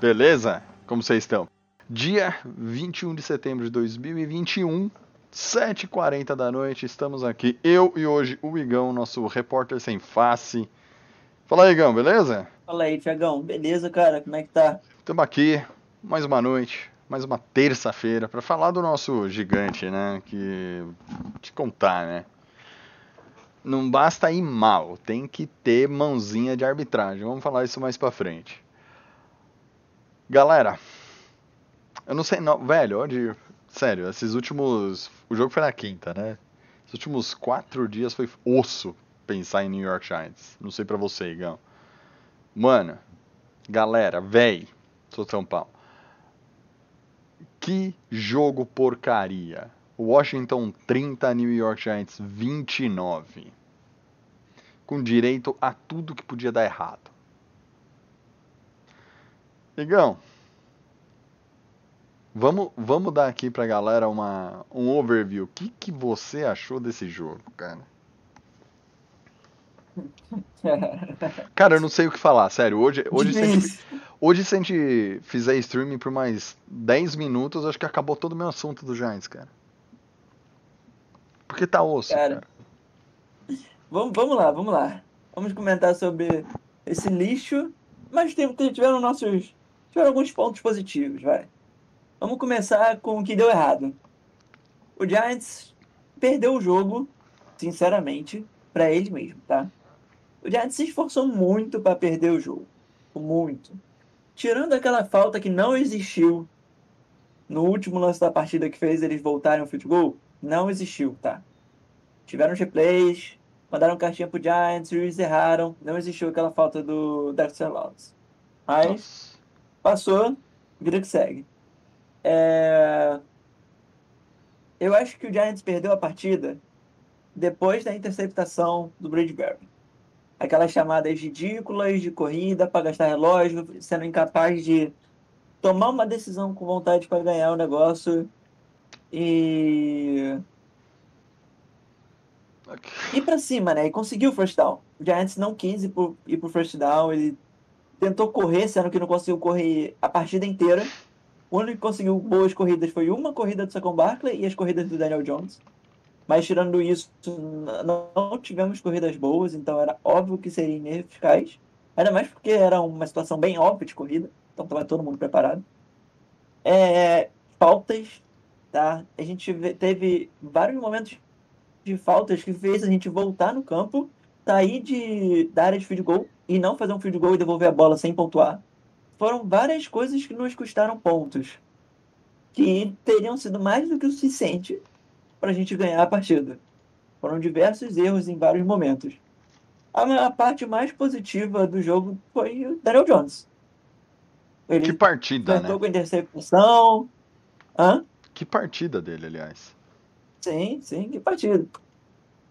beleza? Como vocês estão? Dia 21 de setembro de 2021, 7h40 da noite, estamos aqui, eu e hoje o Igão, nosso repórter sem face. Fala aí, Igão, beleza? Fala aí, Tiagão. Beleza, cara? Como é que tá? Estamos aqui, mais uma noite, mais uma terça-feira, para falar do nosso gigante, né? Que. te contar, né? Não basta ir mal, tem que ter mãozinha de arbitragem. Vamos falar isso mais pra frente. Galera, eu não sei, não, velho, onde. Sério, esses últimos. O jogo foi na quinta, né? Esses últimos quatro dias foi osso pensar em New York Giants. Não sei pra você, Igão. Mano, galera, véi, sou São Paulo. Que jogo porcaria. Washington 30, New York Giants 29. Com direito a tudo que podia dar errado. Igão, vamos, vamos dar aqui pra galera uma, um overview. O que, que você achou desse jogo, cara? Cara, eu não sei o que falar, sério. Hoje, hoje, se a gente, hoje, se a gente fizer streaming por mais 10 minutos, acho que acabou todo o meu assunto do Giants, cara. Porque tá osso, Cara. cara. Vamos, vamos lá, vamos lá. Vamos comentar sobre esse lixo, mas tiveram nossos. Tiveram alguns pontos positivos, vai. Vamos começar com o que deu errado. O Giants perdeu o jogo, sinceramente, pra ele mesmo, tá? O Giants se esforçou muito pra perder o jogo. Muito. Tirando aquela falta que não existiu no último lance da partida que fez eles voltarem ao goal, não existiu, tá? Tiveram os replays, mandaram cartinha pro Giants, eles erraram, não existiu aquela falta do Dexter Lawrence. Mas. Passou, vida que segue. É, Eu acho que o Giants perdeu a partida depois da interceptação do Bradbury. Aquelas chamadas ridículas de corrida para gastar relógio, sendo incapaz de tomar uma decisão com vontade para ganhar o negócio e ir pra cima, né? E conseguiu o first down. O Giants não quis ir pro, ir pro first down, ele tentou correr, sendo que não conseguiu correr a partida inteira. O único que conseguiu boas corridas foi uma corrida do Saquon Barkley e as corridas do Daniel Jones. Mas tirando isso, não tivemos corridas boas, então era óbvio que seria ineficaz. Ainda mais porque era uma situação bem óbvia de corrida, então estava todo mundo preparado. É, faltas, tá? A gente teve vários momentos de faltas que fez a gente voltar no campo, sair de, da área de field goal e não fazer um field goal e devolver a bola sem pontuar. Foram várias coisas que nos custaram pontos, que teriam sido mais do que o suficiente para a gente ganhar a partida. Foram diversos erros em vários momentos. A, a parte mais positiva do jogo foi o Daniel Jones. Ele Que partida, né? com interceptação. Hã? Que partida dele, aliás. Sim, sim, que partido.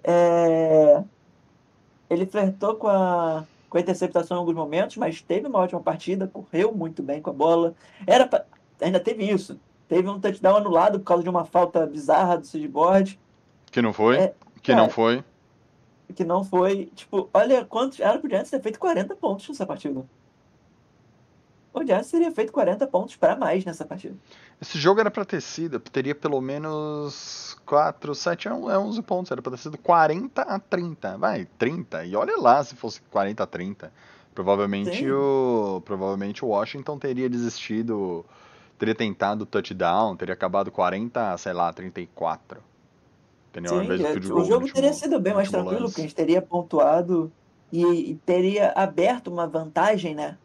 É, Ele flertou com a... com a interceptação em alguns momentos, mas teve uma ótima partida, correu muito bem com a bola. Era pra- Ainda teve isso. Teve um touchdown anulado por causa de uma falta bizarra do Sidboard, Que não foi? É, que cara. não foi? que não foi. Tipo, olha quantos. Era pro Giants ter feito 40 pontos nessa partida. O Giants teria feito 40 pontos para mais nessa partida. Esse jogo era pra ter sido, teria pelo menos 4, 7 a 11 pontos. Era pra ter sido 40 a 30. Vai, 30. E olha lá se fosse 40 a 30. Provavelmente Sim. o, provavelmente o Washington teria desistido, teria tentado o touchdown, teria acabado 40 a, sei lá, 34. Entendeu? Sim, é, o jogo último- teria sido bem mais tranquilo, lance. porque a gente teria pontuado e, e teria aberto uma vantagem, né?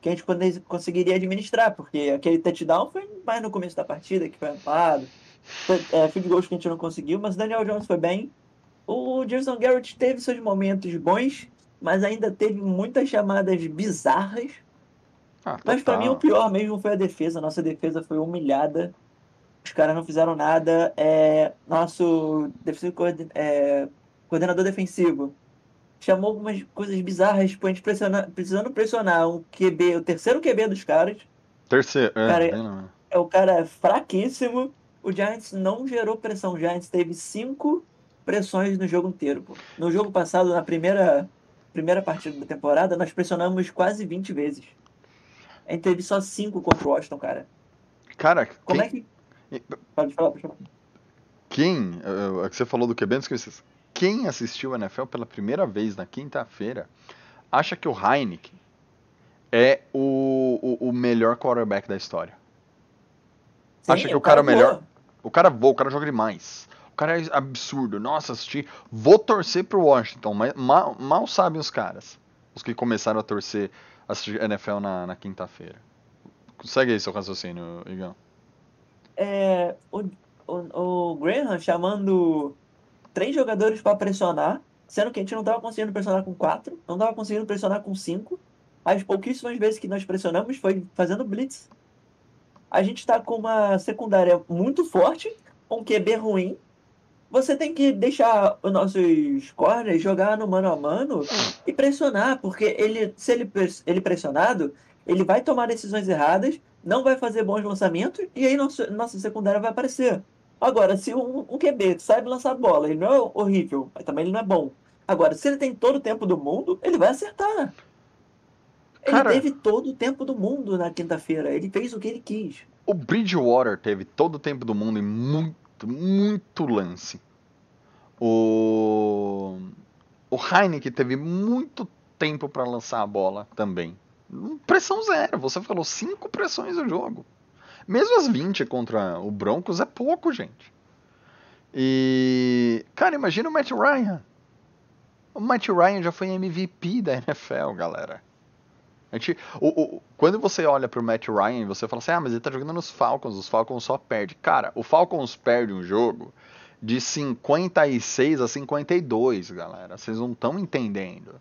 Que a gente conseguiria administrar, porque aquele touchdown foi mais no começo da partida, que foi anulado. Foi, É, field goals que a gente não conseguiu, mas o Daniel Jones foi bem. O Jason Garrett teve seus momentos bons, mas ainda teve muitas chamadas bizarras. Ah, Mas total. mim o pior mesmo foi a defesa. Nossa defesa foi humilhada. Os caras não fizeram nada. É, nosso é, coordenador defensivo chamou algumas coisas bizarras, tipo, a gente pressiona- precisando pressionar um QB, o terceiro QB dos caras. Terceiro. É, Cara, bem não. É o cara fraquíssimo. O Giants não gerou pressão. O Giants teve cinco pressões no jogo inteiro. pô. No jogo passado, na primeira, primeira partida da temporada, nós pressionamos quase 20 vezes. A gente teve só cinco contra o Washington, cara. Cara, Como quem, é que. Pode falar, pode falar. quem eh, é que você falou do QB, não esqueci. Quem assistiu a NFL pela primeira vez na quinta-feira acha que o Heineken é o, o, o melhor quarterback da história. Acha que o cara é melhor? voa. O cara voa, o cara joga demais. O cara é absurdo. Nossa, assisti. Vou torcer pro Washington, mas mal, mal sabem os caras. Os que começaram a torcer, assistir NFL na, na quinta-feira. Segue aí seu raciocínio, Igão. É, o, o, o Graham chamando três jogadores para pressionar, sendo que a gente não estava conseguindo pressionar com quatro, não estava conseguindo pressionar com cinco. As pouquíssimas vezes que nós pressionamos foi fazendo blitz. A gente está com uma secundária muito forte, um QB ruim. Você tem que deixar os nossos corners jogar no mano a mano e pressionar, porque ele, se ele, ele pressionado, ele vai tomar decisões erradas, não vai fazer bons lançamentos e aí nosso, nossa secundária vai aparecer. Agora, se um, um QB sabe lançar bola, ele não é horrível, mas também ele não é bom. Agora, se ele tem todo o tempo do mundo, ele vai acertar. Ele Cara- teve todo o tempo do mundo na quinta-feira. Ele fez o que ele quis. O Bridgewater teve todo o tempo do mundo em muito, muito lance. O, o Heineken teve muito tempo para lançar a bola também. Pressão zero. Você falou cinco pressões no jogo. Mesmo as 20 contra o Broncos é pouco, gente. E. Cara, imagina o Matt Ryan. O Matt Ryan já foi MVP da NFL, galera. A gente, o, o- quando você olha pro Matt Ryan, você fala assim: ah, mas ele tá jogando nos Falcons, os Falcons só perdem. Cara, o Falcons perde um jogo de 56 a 52, galera. Vocês não estão entendendo.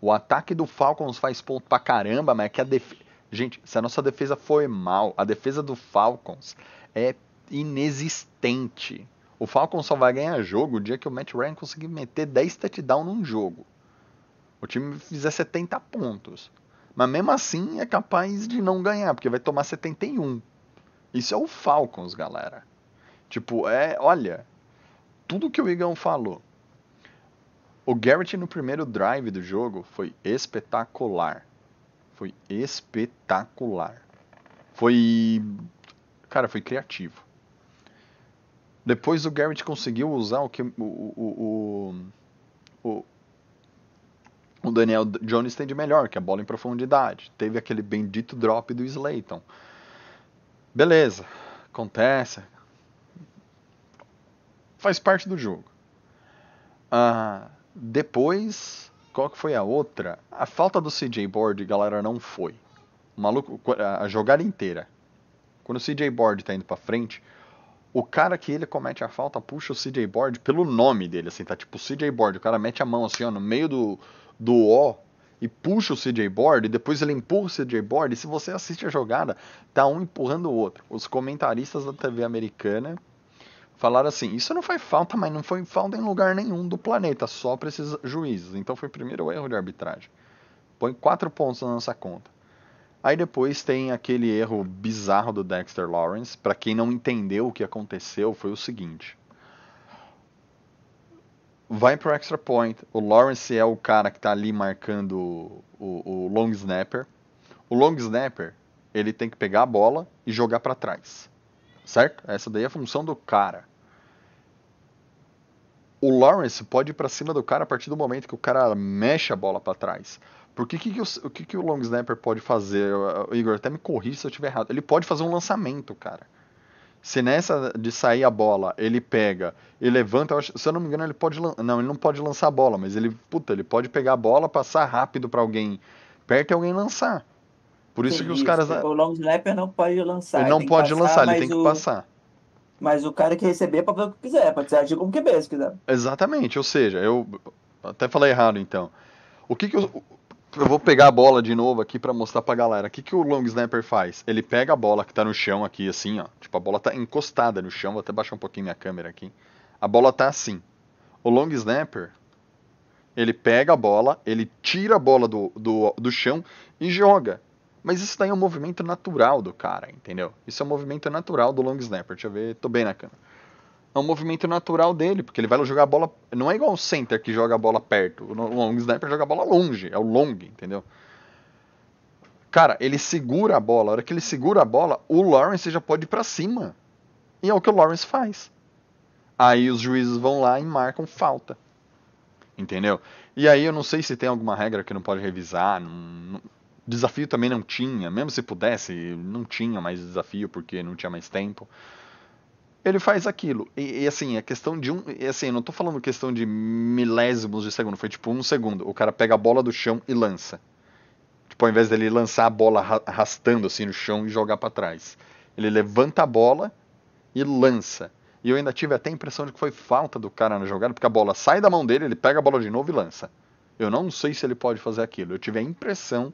O ataque do Falcons faz ponto pra caramba, mas é que a defesa. Gente, se a nossa defesa foi mal, a defesa do Falcons é inexistente. O Falcons só vai ganhar jogo o dia que o Matt Ryan conseguir meter 10 touchdowns num jogo. O time fizer 70 pontos. Mas mesmo assim é capaz de não ganhar, porque vai tomar 71. Isso é o Falcons, galera. Tipo, é, olha, tudo que o Igão falou. O Garrett no primeiro drive do jogo foi espetacular. Foi espetacular. Foi. Cara, foi criativo. Depois o Garrett conseguiu usar o que o, o, o, o, Daniel Jones tem de melhor, que é a bola em profundidade. Teve aquele bendito drop do Slayton. Beleza, acontece. Faz parte do jogo. Ah, depois, qual que foi a outra? A falta do CJ Board, galera, não foi. O maluco, a jogada inteira. Quando o CJ Board tá indo pra frente, o cara que ele comete a falta puxa o CJ Board pelo nome dele, assim, tá tipo CJ Board. O cara mete a mão assim, ó, no meio do, do O e puxa o CJ Board, e depois ele empurra o CJ Board, e se você assiste a jogada, tá um empurrando o outro. Os comentaristas da TV americana falaram assim: Isso não foi falta, mas não foi falta em lugar nenhum do planeta, só para esses juízes. Então foi primeiro o erro de arbitragem. Põe quatro pontos na nossa conta. Aí depois tem aquele erro bizarro do Dexter Lawrence. Para quem não entendeu o que aconteceu, foi o seguinte: vai pro extra point. O Lawrence é o cara que tá ali marcando o, o long snapper. O long snapper ele tem que pegar a bola e jogar para trás, certo? Essa daí é a função do cara. O Lawrence pode ir para cima do cara a partir do momento que o cara mexe a bola para trás. Porque que que o, que, que o long snapper pode fazer? O Igor, até me corrija se eu estiver errado. Ele pode fazer um lançamento, cara. Se nessa de sair a bola, ele pega e levanta, eu acho- se eu não me engano, ele pode não, ele não pode lançar a bola, mas ele, puta, ele pode pegar a bola, passar rápido para alguém perto e alguém lançar. Por isso Sim, que os caras O long snapper não pode lançar. ele não que pode passar, lançar, ele tem que o- passar. Mas o cara que receber pode fazer o que quiser, pode ser agir como QB se quiser. Exatamente, ou seja, eu até falei errado então. O que que o- eu vou pegar a bola de novo aqui pra mostrar pra galera. O que, que o long snapper faz? Ele pega a bola que tá no chão aqui, assim, ó. Tipo, a bola tá encostada no chão. Vou até baixar um pouquinho minha câmera aqui. A bola tá assim. O long snapper, ele pega a bola, ele tira a bola do, do, do chão e joga. Mas isso daí é um movimento natural do cara, entendeu? Isso é um movimento natural do long snapper. Deixa eu ver, tô bem na câmera. É um movimento natural dele, porque ele vai jogar a bola. Não é igual o center que joga a bola perto. O long snapper joga a bola longe, é o long, entendeu? Cara, ele segura a bola. A hora que ele segura a bola, o Lawrence já pode ir pra cima. E é o que o Lawrence faz. Aí os juízes vão lá e marcam falta. Entendeu? E aí eu não sei se tem alguma regra que não pode revisar. Não, não, desafio também não tinha. Mesmo se pudesse, não tinha mais desafio porque não tinha mais tempo. Ele faz aquilo. E, e assim, é questão de um. E, assim, não tô falando questão de milésimos de segundo. Foi tipo um segundo. O cara pega a bola do chão e lança. Tipo, ao invés dele lançar a bola arrastando assim no chão e jogar para trás. Ele levanta a bola e lança. E eu ainda tive até a impressão de que foi falta do cara na jogada, porque a bola sai da mão dele, ele pega a bola de novo e lança. Eu não sei se ele pode fazer aquilo. Eu tive a impressão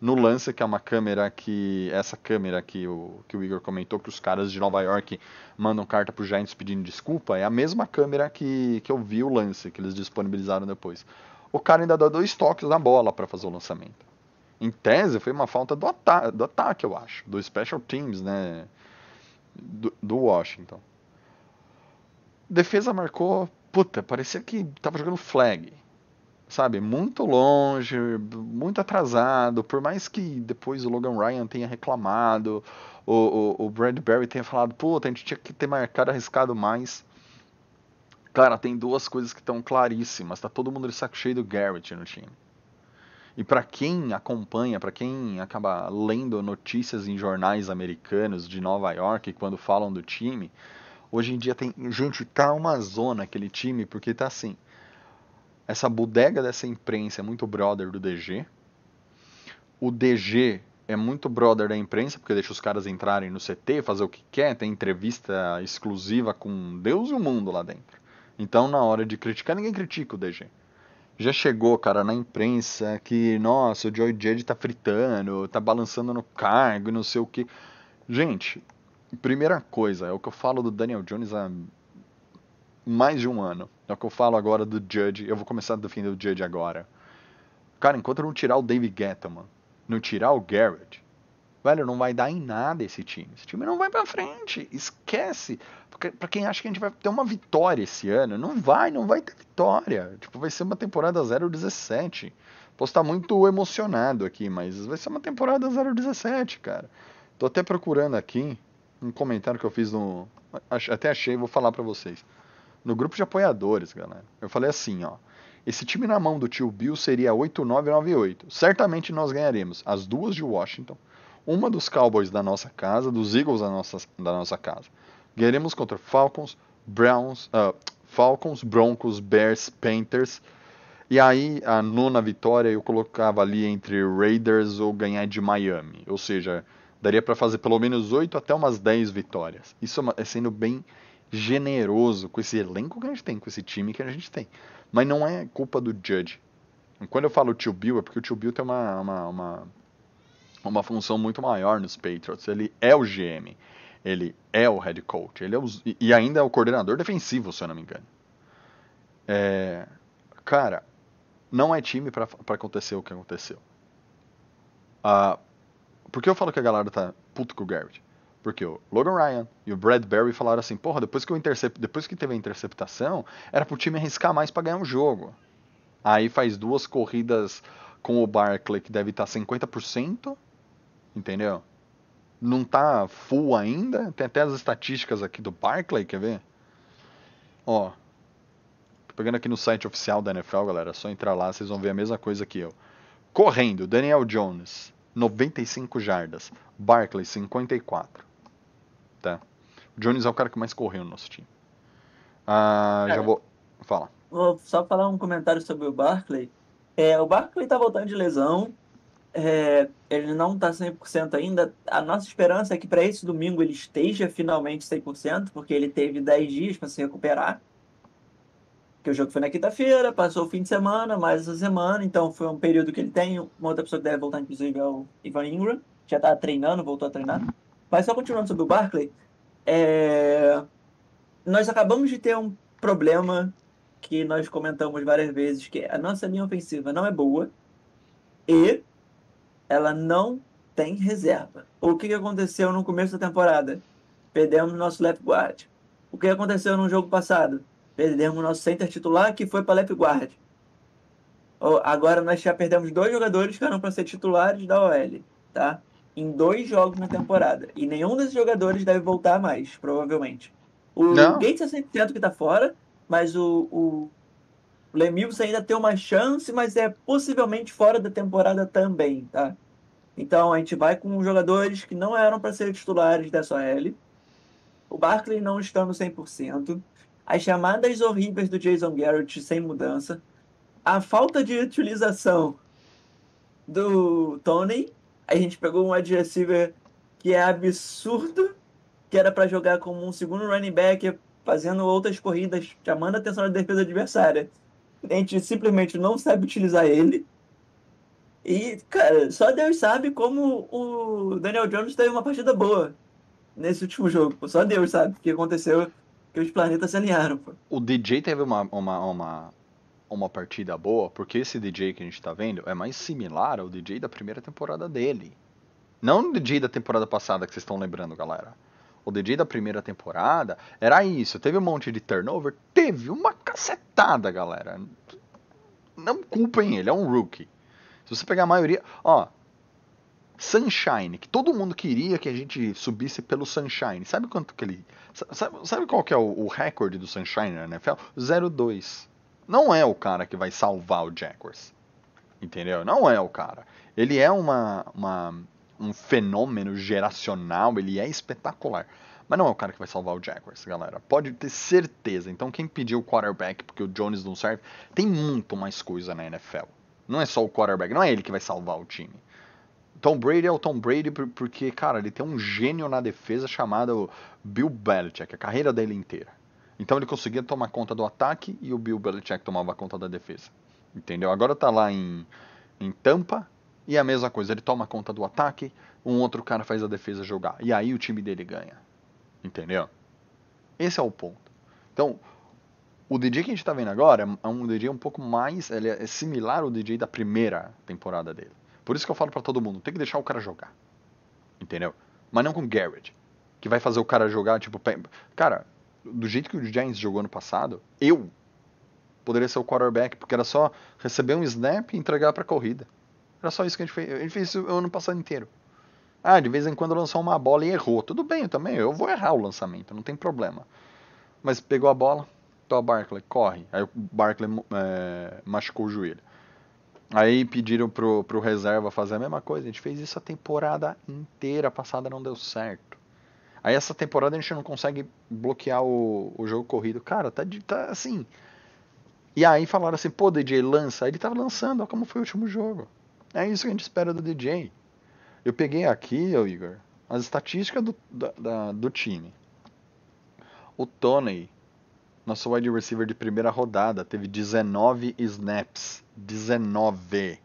no lance, que é uma câmera que. Essa câmera que o, que o Igor comentou, que os caras de Nova York mandam carta pro Giants pedindo desculpa, é a mesma câmera que, que eu vi o lance, que eles disponibilizaram depois. O cara ainda dá dois toques na bola para fazer o lançamento. Em tese, foi uma falta do, ata do ataque, eu acho. Do Special Teams, né? Do, do Washington defesa marcou, puta, parecia que tava jogando flag. Sabe, muito longe, muito atrasado. Por mais que depois o Logan Ryan tenha reclamado, o, o, o Bradbury tenha falado, puta, a gente tinha que ter marcado, arriscado mais. Cara, tem duas coisas que estão claríssimas. Tá todo mundo de saco cheio do Garrett no time. E para quem acompanha, para quem acaba lendo notícias em jornais americanos de Nova York quando falam do time, Hoje em dia tem. Gente, tá uma zona aquele time, porque tá assim. Essa bodega dessa imprensa é muito brother do DG. O DG é muito brother da imprensa, porque deixa os caras entrarem no CT, fazer o que quer, tem entrevista exclusiva com Deus e o mundo lá dentro. Então, na hora de criticar, ninguém critica o DG. Já chegou, cara, na imprensa que, nossa, o Joy Judge tá fritando, tá balançando no cargo, não sei o que. Gente, Primeira coisa, é o que eu falo do Daniel Jones há mais de um ano. É o que eu falo agora do Judge. Eu vou começar a defender o Judge agora. Cara, enquanto não tirar o David Gettleman, não tirar o Garrett, velho, não vai dar em nada esse time. Esse time não vai pra frente. Esquece. Pra quem acha que a gente vai ter uma vitória esse ano, não vai, não vai ter vitória. Tipo, vai ser uma temporada 0-17. Posso estar muito emocionado aqui, mas vai ser uma temporada 0-17, cara. Tô até procurando aqui um comentário que eu fiz no. Até achei, vou falar para vocês. No grupo de apoiadores, galera. Eu falei assim, ó. Esse time na mão do tio Bill seria 8-9-9-8. Certamente nós ganharemos as duas de Washington, uma dos Cowboys da nossa casa, dos Eagles da nossa, da nossa casa. Ganharemos contra Falcons, Browns, uh, Falcons, Broncos, Bears, Panthers. E aí a nona vitória eu colocava ali entre Raiders ou ganhar de Miami. Ou seja, daria para fazer pelo menos 8 até umas 10 vitórias. Isso é, é sendo bem generoso com esse elenco que a gente tem, com esse time que a gente tem. Mas não é culpa do Judge. Quando eu falo tio Bill, é porque o tio Bill tem uma, uma, uma, uma função muito maior nos Patriots. Ele é o GM. Ele é o head coach. Ele é e ainda é o coordenador defensivo, se eu não me engano. É, cara, não é time para acontecer o que aconteceu. Uh, por que eu falo que a galera tá puto com o Garrett? Porque o Logan Ryan e o Bradbury falaram assim, porra, depois que, eu intercept... depois que teve a interceptação, era pro time arriscar mais para ganhar um jogo. Aí faz duas corridas com o Barkley que deve estar tá 50%, entendeu? Não tá full ainda, tem até as estatísticas aqui do Barkley, quer ver? Ó, tô pegando aqui no site oficial da NFL, galera, é só entrar lá, vocês vão ver a mesma coisa que eu. Correndo, Daniel Jones, 95 jardas. Barkley, 54. Tá? O Jones é o cara que mais correu no nosso time. Ah, já vou. Fala. Vou só falar um comentário sobre o Barkley. É, o Barkley tá voltando de lesão. É, ele não tá 100% ainda. A nossa esperança é que para esse domingo ele esteja finalmente 100%, porque ele teve 10 dias para se recuperar. que o jogo foi na quinta-feira, passou o fim de semana, mais essa semana, então foi um período que ele tem. Uma outra pessoa que deve voltar, inclusive, é o Ivan Ingram, já tá treinando, voltou a treinar. Mas só continuando sobre o Barkley, é... nós acabamos de ter um problema que nós comentamos várias vezes, que a nossa linha ofensiva não é boa e ela não tem reserva. O que aconteceu no começo da temporada? Perdemos nosso left guard. O que aconteceu no jogo passado? Perdemos nosso center titular, que foi para left guard. Agora nós já perdemos dois jogadores que eram para ser titulares da OL, tá? Em dois jogos na temporada. E nenhum desses jogadores deve voltar mais, provavelmente. O Não. Gates é 100% que tá fora, mas o, o Lemilson ainda tem uma chance, mas é possivelmente fora da temporada também, tá? Então a gente vai com jogadores que não eram para ser titulares dessa OL. O Barkley não estando 100%. As chamadas horríveis do Jason Garrett sem mudança. A falta de utilização do Tony. A gente pegou um wide receiver que é absurdo, que era para jogar como um segundo running back, fazendo outras corridas, chamando a atenção da defesa adversária. A gente simplesmente não sabe utilizar ele. E, cara, só Deus sabe como o Daniel Jones teve uma partida boa nesse último jogo. Só Deus sabe o que aconteceu, que os planetas se alinharam. Pô. O DJ teve uma, uma, uma, uma partida boa, porque esse DJ que a gente tá vendo é mais similar ao DJ da primeira temporada dele. Não o DJ da temporada passada que vocês estão lembrando, galera. O DJ da primeira temporada era isso. Teve um monte de turnover. Teve uma cacetada, galera. Não culpem ele, é um rookie. Se você pegar a maioria. Ó. Sunshine, que todo mundo queria que a gente subisse pelo Sunshine. Sabe quanto que ele. Sabe, sabe qual que é o, o recorde do Sunshine na NFL? 0-2. Não é o cara que vai salvar o Jaguars. Entendeu? Não é o cara. Ele é uma, uma, um fenômeno geracional, ele é espetacular. Mas não é o cara que vai salvar o Jaguars, galera. Pode ter certeza. Então, quem pediu o quarterback porque o Jones não serve, tem muito mais coisa na NFL. Não é só o quarterback, não é ele que vai salvar o time. Tom Brady é o Tom Brady por- porque, cara, ele tem um gênio na defesa chamado Bill Belichick, a carreira dele inteira. Então ele conseguia tomar conta do ataque e o Bill Belichick tomava conta da defesa. Entendeu? Agora tá lá em, em Tampa e a mesma coisa. Ele toma conta do ataque, um outro cara faz a defesa jogar. E aí o time dele ganha. Entendeu? Esse é o ponto. Então, o DJ que a gente tá vendo agora é um DJ um pouco mais. Ele é similar ao DJ da primeira temporada dele. Por isso que eu falo pra todo mundo: tem que deixar o cara jogar. Entendeu? Mas não com Garrett. Que vai fazer o cara jogar, tipo. Cara, do jeito que o Giants jogou ano passado, eu poderia ser o quarterback, porque era só receber um snap e entregar pra corrida. Era só isso que a gente fez. A gente fez isso o ano passado inteiro. Ah, de vez em quando lançou uma bola e errou. Tudo bem, eu também. Eu vou errar o lançamento, não tem problema. Mas pegou a bola, tô Barkley, corre. Aí o Barkley é, machucou o joelho. Aí pediram pro, pro reserva fazer a mesma coisa. A gente fez isso a temporada inteira. A passada não deu certo. Aí essa temporada a gente não consegue bloquear o, o jogo corrido. Cara, tá, tá assim. E aí falaram assim, pô, DJ, lança. Aí ele tava lançando, ó como foi o último jogo. É isso que a gente espera do DJ. Eu peguei aqui, ô Igor, as estatísticas do, da- da- do time. O Tony, nosso wide receiver de primeira rodada, teve 19 snaps. 19.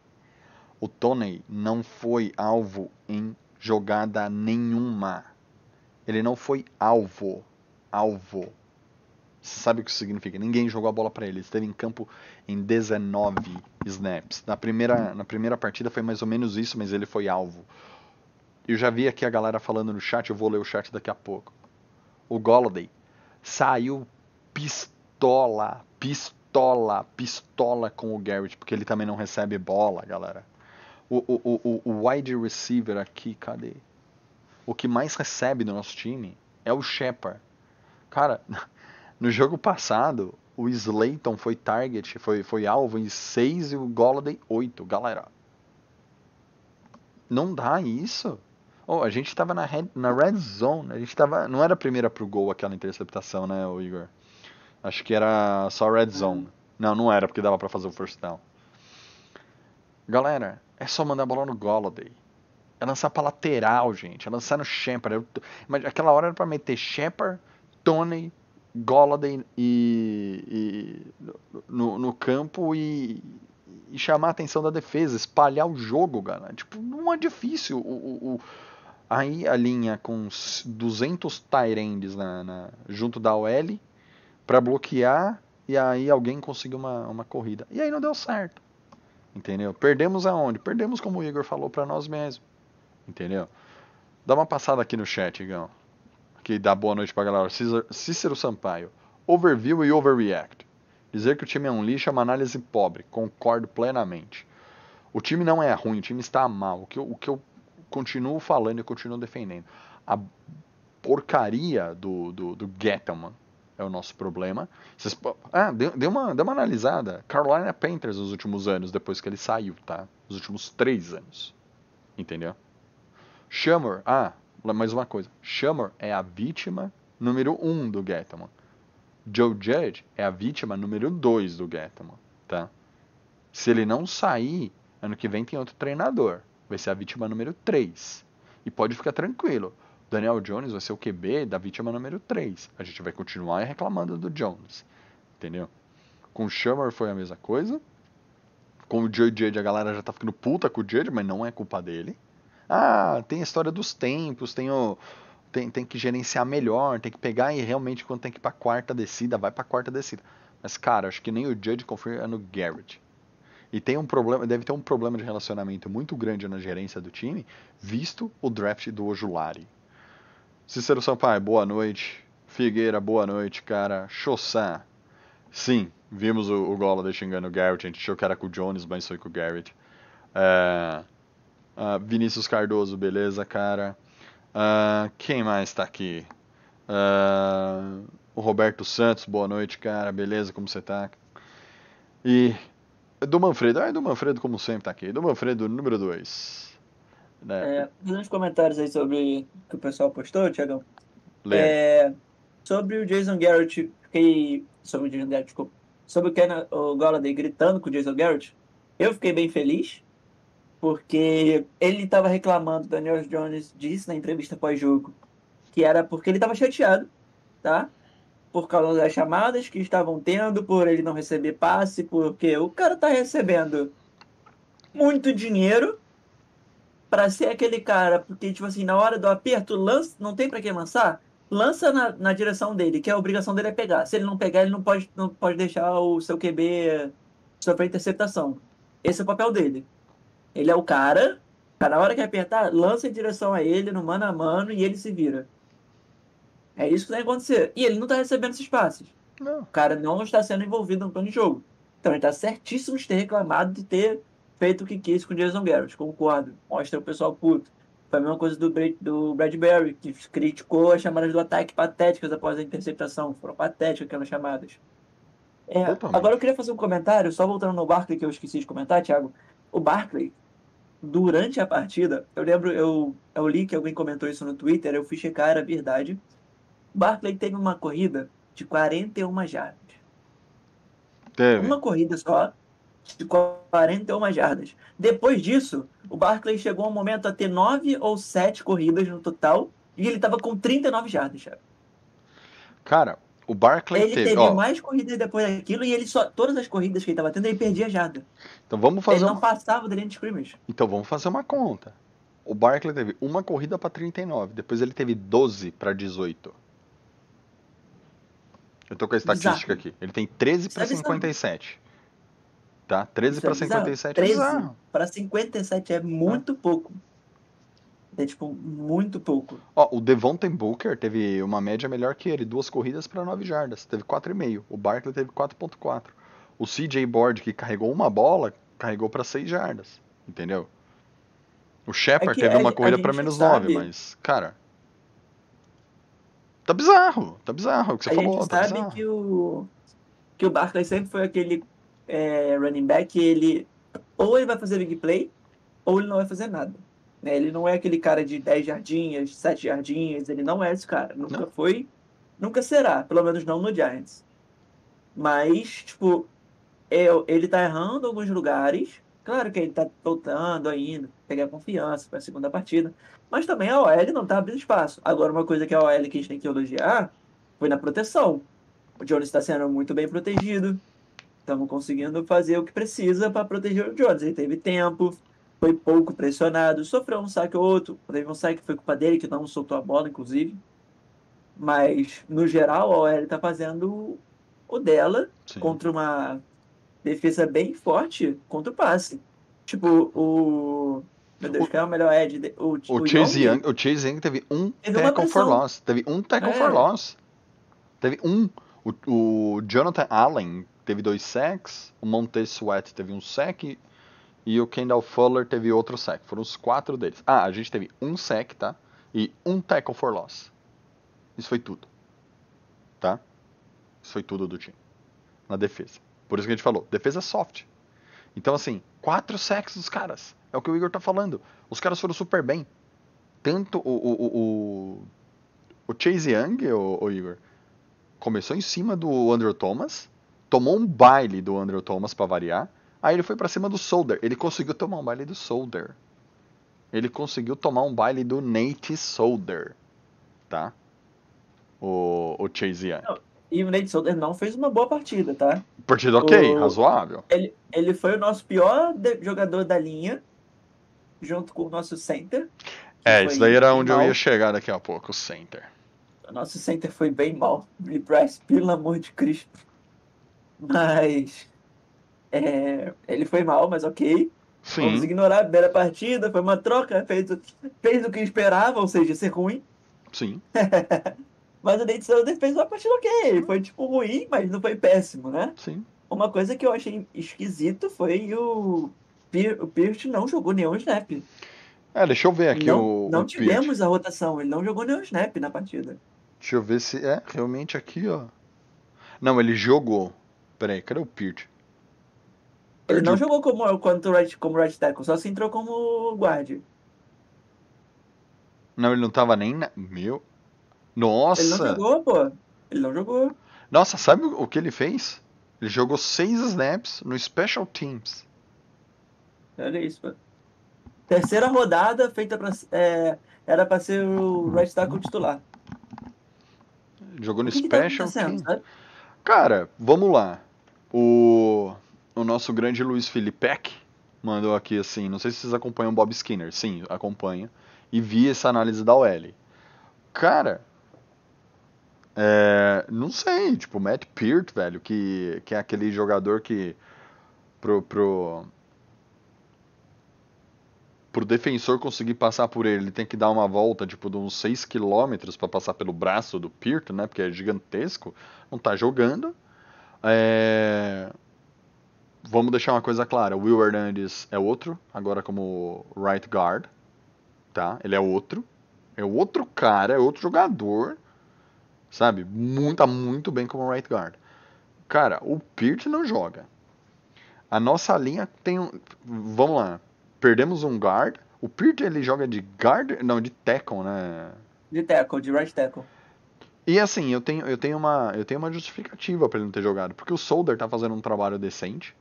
O Tony não foi alvo em jogada nenhuma. Ele não foi alvo. Alvo. Você sabe o que isso significa? Ninguém jogou a bola pra ele. Ele esteve em campo em 19 snaps. Na primeira, na primeira partida foi mais ou menos isso, mas ele foi alvo. Eu já vi aqui a galera falando no chat, eu vou ler o chat daqui a pouco. O Golladay saiu pistola, pistola, pistola com o Garrett, porque ele também não recebe bola, galera. O, o, o- o wide receiver aqui, cadê? O que mais recebe do nosso time é o Shepard. Cara, no jogo passado, o Slayton foi target, foi, foi alvo em 6 e o Golladay 8. Galera, não dá isso. Oh, a gente tava na red, na red zone, a gente tava, não era a primeira pro gol aquela interceptação, né, o Igor? Acho que era só red zone. Não, não era, porque dava pra fazer o first down. Galera, é só mandar a bola no Golladay. É lançar pra lateral, gente. É lançar no Shepard. Mas aquela hora era pra meter Shepard, Tony Golladay e, e no, no campo e, e chamar a atenção da defesa, espalhar o jogo, galera. Tipo, não é difícil. O, o, o aí a linha com 200 Tyrands na, na, junto da OL para bloquear e aí alguém conseguiu uma, uma corrida. E aí não deu certo. Entendeu? Perdemos aonde? Perdemos, como o Igor falou, para nós mesmos. Entendeu? Dá uma passada aqui no chat, Igão. Que dá boa noite pra galera. Cícero Sampaio. Overview e overreact. Dizer que o time é um lixo é uma análise pobre. Concordo plenamente. O time não é ruim, o time está mal. O que eu, o que eu continuo falando e continuo defendendo. A porcaria do, do, do Gettleman é o nosso problema. Vocês, ah, dê, uma, uma analisada. Carolina Panthers nos últimos anos, depois que ele saiu, tá? Os últimos três anos. Entendeu? Shammer, ah, mais uma coisa. Shammer é a vítima número um do Gettleman. Joe Judge é a vítima número dois do Gettleman, tá? Se ele não sair, ano que vem tem outro treinador. Vai ser a vítima número 3. E pode ficar tranquilo. Daniel Jones vai ser o QB da vítima número 3. A gente vai continuar reclamando do Jones. Entendeu? Com o foi a mesma coisa. Com o Joe Judge, a galera já tá ficando puta com o Judge, mas não é culpa dele. Ah, tem a história dos tempos, tem o. Tem, tem que gerenciar melhor, tem que pegar e realmente quando tem que ir pra quarta descida, vai pra quarta descida. Mas, cara, acho que nem o Judge confia no Garrett. E tem um problema, deve ter um problema de relacionamento muito grande na gerência do time, visto o draft do Ojulari. Cícero Sampaio, boa noite. Figueira, boa noite, cara. Chossá. Sim, vimos o, o Gola xingando o Garrett. A gente achou que era com o Jones, mas foi com o Garrett. É, uh, Vinícius Cardoso, beleza, cara. Uh, quem mais tá aqui? Uh, o Roberto Santos, boa noite, cara. Beleza, como você tá? E do Manfredo. Ah, do Manfredo, como sempre, tá aqui. Do Manfredo, número 2. Né? É, uns comentários aí sobre o que o pessoal postou, Tiagão. É, sobre o Jason Garrett, fiquei. Sobre o Jason Garrett, desculpa. Sobre o, Ken, o Galladay gritando com o Jason Garrett, eu fiquei bem feliz, porque ele estava reclamando, Daniel Jones disse na entrevista pós-jogo, que era porque ele estava chateado, tá? Por causa das chamadas que estavam tendo, por ele não receber passe, porque o cara tá recebendo muito dinheiro para ser aquele cara, porque, tipo assim, na hora do aperto, lança, não tem para quem lançar, lança na, na direção dele, que a obrigação dele é pegar. Se ele não pegar, ele não pode, não pode deixar o seu QB sofrer interceptação. Esse é o papel dele. Ele é o cara, na hora que apertar, lança em direção a ele, no mano a mano, e ele se vira. É isso que que acontecer. E ele não tá recebendo esses passes. Não. O cara não está sendo envolvido no plano de jogo. Então ele tá certíssimo de ter reclamado de ter feito o que quis com o Jason Garrett, concordo. Mostra o pessoal puto. Foi a mesma coisa do, do Bradbury, que criticou as chamadas do ataque patéticas após a interceptação. Foram patéticas aquelas chamadas. É, agora eu queria fazer um comentário, só voltando no Barkley, que eu esqueci de comentar, Thiago. O Barkley, durante a partida, eu lembro, eu, eu li que alguém comentou isso no Twitter, eu fui checar, era verdade. O Barkley teve uma corrida de 41 jardas. Teve. Uma corrida só, de 41 jardas. Depois disso, o Barkley chegou um momento a ter 9 ou 7 corridas no total e ele estava com 39 jardas. Cara, o Barkley ele teve, teve ó, mais corridas depois daquilo e ele só todas as corridas que ele estava tendo ele perdia jarda. Então vamos fazer Ele não passava da linha de scrimmage. Então vamos fazer uma conta. O Barkley teve uma corrida para 39, depois ele teve 12 para 18. Eu tô com a estatística Exato. aqui. Ele tem 13 para 57. Tá? 13 para 57 13 é bizarro. Para 57 é muito é. pouco. É tipo, muito pouco. Ó, o Devontae Booker teve uma média melhor que ele, duas corridas para 9 jardas, teve 4,5. O Barkley teve 4,4. O CJ Board, que carregou uma bola, carregou para 6 jardas, entendeu? O Shepard é teve uma corrida para menos sabe... 9, mas, cara. Tá bizarro, tá bizarro é o que você a falou. Gente tá sabe bizarro. que o que o Barkley sempre foi aquele é, running back, ele ou ele vai fazer big play, ou ele não vai fazer nada. Né? Ele não é aquele cara de 10 jardinhas, 7 jardinhas, ele não é esse cara. Nunca não. foi, nunca será, pelo menos não no Giants. Mas, tipo, é, ele tá errando alguns lugares. Claro que ele tá voltando ainda, pegar confiança para a segunda partida. Mas também a OL não tá abrindo espaço. Agora, uma coisa que a OL que a gente tem que elogiar foi na proteção. O Jones está sendo muito bem protegido. Estamos conseguindo fazer o que precisa para proteger o Jones. Ele teve tempo, foi pouco pressionado, sofreu um saque ou outro. Teve um saque que foi culpa dele, que não soltou a bola, inclusive. Mas, no geral, a OL está fazendo o dela Sim. contra uma defesa bem forte contra o passe. Tipo, o. Meu Deus, quem é o melhor Ed? de- O, O Chase, Young? O Chase Young teve um Teve tackle for loss. Teve um tackle É. for loss. Teve um. O, o Jonathan Allen teve dois sacks. O Montez Sweat teve um sack. E o Kendall Fuller teve outro sack. Foram os quatro deles. Ah, a gente teve um sack, tá? E um tackle for loss. Isso foi tudo. Tá? Isso foi tudo do time. Na defesa. Por isso que a gente falou. Defesa soft. Então, assim, quatro sacks dos caras. É o que o Igor tá falando. Os caras foram super bem. Tanto o, o, o, o, Chase Young, o, o Igor, começou em cima do Andrew Thomas, tomou um baile do Andrew Thomas pra variar, aí ele foi pra cima do Solder. Ele conseguiu tomar um baile do Solder. Ele conseguiu tomar um baile do Nate Solder. Tá? O, o Chase Young. E o Nate Solder não fez uma boa partida, tá? Partida ok, O- razoável. Ele, ele foi o nosso pior de- jogador da linha, junto com o nosso center. É, isso daí era onde eu mal. ia chegar daqui a pouco, o center. O nosso center foi bem mal. E Bryce, pelo amor de Cristo. Mas. É, ele foi mal, mas ok. Vamos Sim, ignorar a primeira partida. Foi uma troca. Fez, o- fez o que esperava, ou seja, ser ruim. sim. Mas o Nate Solder fez uma partida ok. Ele foi tipo ruim, mas não foi péssimo, né? Sim. Uma coisa que eu achei esquisito foi o. Pier- O Pierce não jogou nenhum snap. É, deixa eu ver aqui não o. não o tivemos a rotação, ele não jogou nenhum snap na partida. Deixa eu ver se é realmente aqui, ó. Não, ele jogou. Peraí, cadê o Peart? Ele não jogou como, quanto right, como right tackle, só se entrou como guard. Não, ele não tava nem na... Meu. Ele não Nossa! jogou, pô. Ele não jogou. Nossa, sabe o que ele fez? Ele jogou seis snaps no Special Teams. Olha isso, pô. Terceira rodada feita pra. é, era pra ser o right tackle titular. Jogou no que que tá Special Teams. Cara, vamos lá. O, o nosso grande Luiz Filipek mandou aqui assim, não sei se vocês acompanham Bob Skinner. Sim, acompanho. E vi essa análise da OL. Cara, é, não sei, tipo, Matt Peart, velho, que, que é aquele jogador que pro, pro, pro defensor conseguir passar por ele, ele tem que dar uma volta, tipo, de uns 6 km para passar pelo braço do Peart, né, porque é gigantesco, não tá jogando. É, Vamos deixar uma coisa clara, o Will Hernandez é outro, agora como right guard, tá? Ele é outro, é outro cara, é outro jogador, sabe? Muito, tá muito bem como right guard. Cara, o Peart não joga. A nossa linha tem um. Vamos lá. Perdemos um guard. O Peart ele joga de guard. Não, de tackle, né? De tackle, de right tackle. E assim, eu tenho, eu tenho, uma, eu tenho uma justificativa pra ele não ter jogado. Porque o Solder tá fazendo um trabalho decente.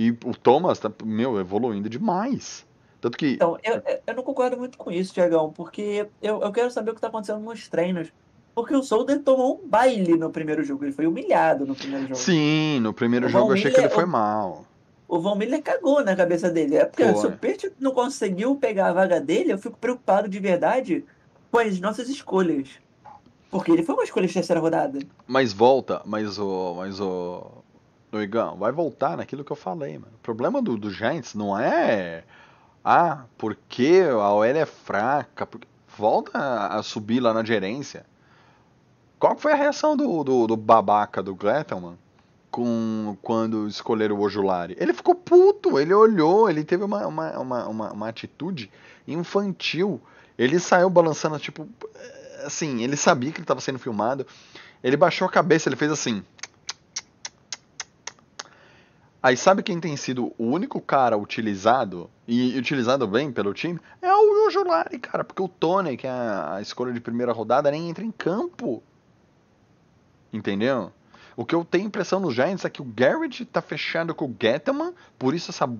E o Thomas tá, meu, evoluindo demais. Tanto que. Então, eu, eu não concordo muito com isso, Tiagão, porque eu, eu quero saber o que tá acontecendo nos treinos. Porque o Solder tomou um baile no primeiro jogo, ele foi humilhado no primeiro jogo. Sim, no primeiro O jogo eu achei que ele foi mal. O Von Miller cagou na cabeça dele. É porque se o Pert não conseguiu pegar a vaga dele, eu fico preocupado de verdade com as nossas escolhas. Porque ele foi uma escolha de terceira rodada. Mas volta, mas o. Mas o. o Igão, vai voltar naquilo que eu falei, mano. O problema do, do Giants não é. Ah, porque a OL é fraca. Porque... Volta a, subir lá na gerência. Qual foi a reação do, do, do babaca do Glettelman com, quando escolheram o Ojulari? Ele ficou puto, ele olhou, ele teve uma, uma, uma, uma, uma atitude infantil. Ele saiu balançando, tipo, assim, ele sabia que ele estava sendo filmado. Ele baixou a cabeça, ele fez assim. Aí sabe quem tem sido o único cara utilizado, e utilizado bem pelo time? É o Ojulari, cara, porque o Tony, que é a escolha de primeira rodada, nem entra em campo. Entendeu? O que eu tenho impressão nos Giants é que o Garrett tá fechado com o Gettleman, por isso essa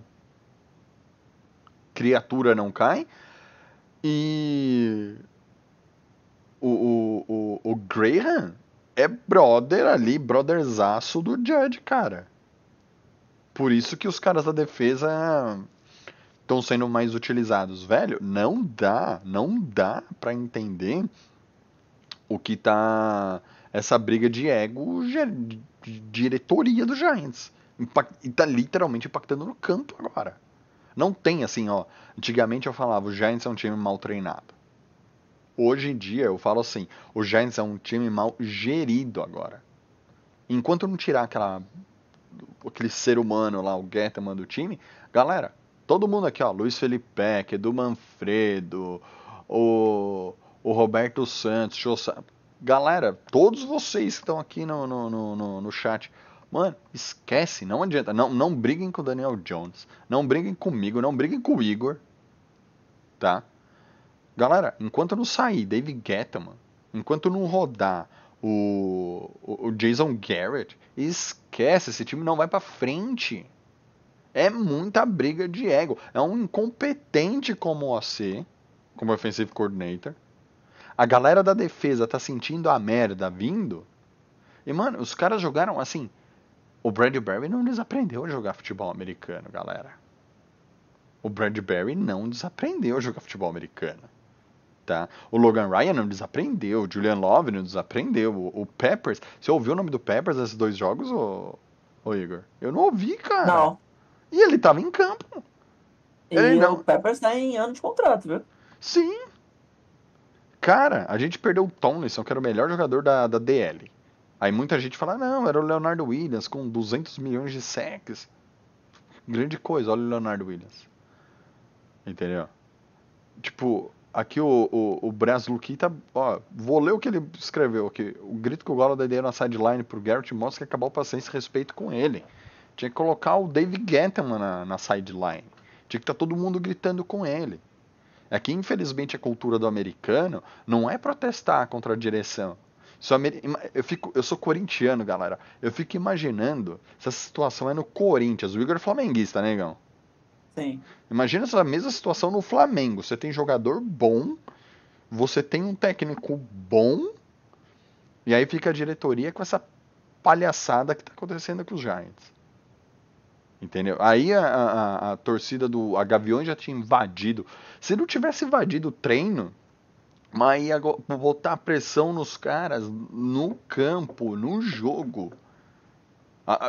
criatura não cai. E o, o, o, o Graham é brother ali, brotherzaço do Judge, cara. Por isso que os caras da defesa estão sendo mais utilizados. Velho, não dá, não dá pra entender o que tá essa briga de ego de diretoria do Giants. E tá literalmente impactando no campo agora. Não tem assim, ó. Antigamente eu falava, o Giants é um time mal treinado. Hoje em dia eu falo assim, o Giants é um time mal gerido agora. Enquanto não tirar aquela aquele ser humano lá, o Gettman do time, galera, todo mundo aqui, ó, Luiz Felipe Edu Manfredo, o, o Roberto Santos, Chossa, galera, todos vocês que estão aqui no, no, no, no chat, Mano, esquece, não adianta. Não, não briguem com o Daniel Jones. Não briguem comigo, não briguem com o Igor. Tá? Galera, enquanto não sair David Gettman, enquanto não rodar o, o, Jason Garrett, esquece, esse time não vai para frente. É muita briga de ego. É um incompetente como OC, como offensive coordinator. A galera da defesa tá sentindo a merda vindo. E, mano, os caras jogaram assim o Bradbury não desaprendeu a jogar futebol americano, galera. O Bradbury não desaprendeu a jogar futebol americano. Tá? O Logan Ryan não desaprendeu, o Julian Love não desaprendeu, o, o Peppers. Você ouviu o nome do Peppers nesses dois jogos, ô, ô Igor? Eu não ouvi, cara. Não. E ele tava em campo. E ele não... o Peppers tá em ano de contrato, viu? Sim. Cara, a gente perdeu o Tomlinson, que era o melhor jogador da, da DL. Aí muita gente fala, não, era o Leonardo Williams com 200 milhões de sacks. Grande coisa, olha o Leonardo Williams. Entendeu? Tipo, aqui o, o, o Brás tá. Ó, vou ler o que ele escreveu aqui. O grito que o Golladay deu na sideline pro Garrett mostra que acabou a paciência e respeito com ele. Tinha que colocar o David Gettman na, na sideline. Tinha que estar tá todo mundo gritando com ele. É que, infelizmente, a cultura do americano não é protestar contra a direção. Eu, fico, eu sou corintiano, galera. Eu fico imaginando se essa situação é no Corinthians. O Igor é flamenguista, né, Igão? Sim. Imagina essa mesma situação no Flamengo. Você tem jogador bom, você tem um técnico bom, e aí fica a diretoria com essa palhaçada que está acontecendo com os Giants. Entendeu? Aí a, a, a, torcida do. A Gaviões já tinha invadido. Se não tivesse invadido o treino, mas ia botar pressão nos caras no campo, no jogo.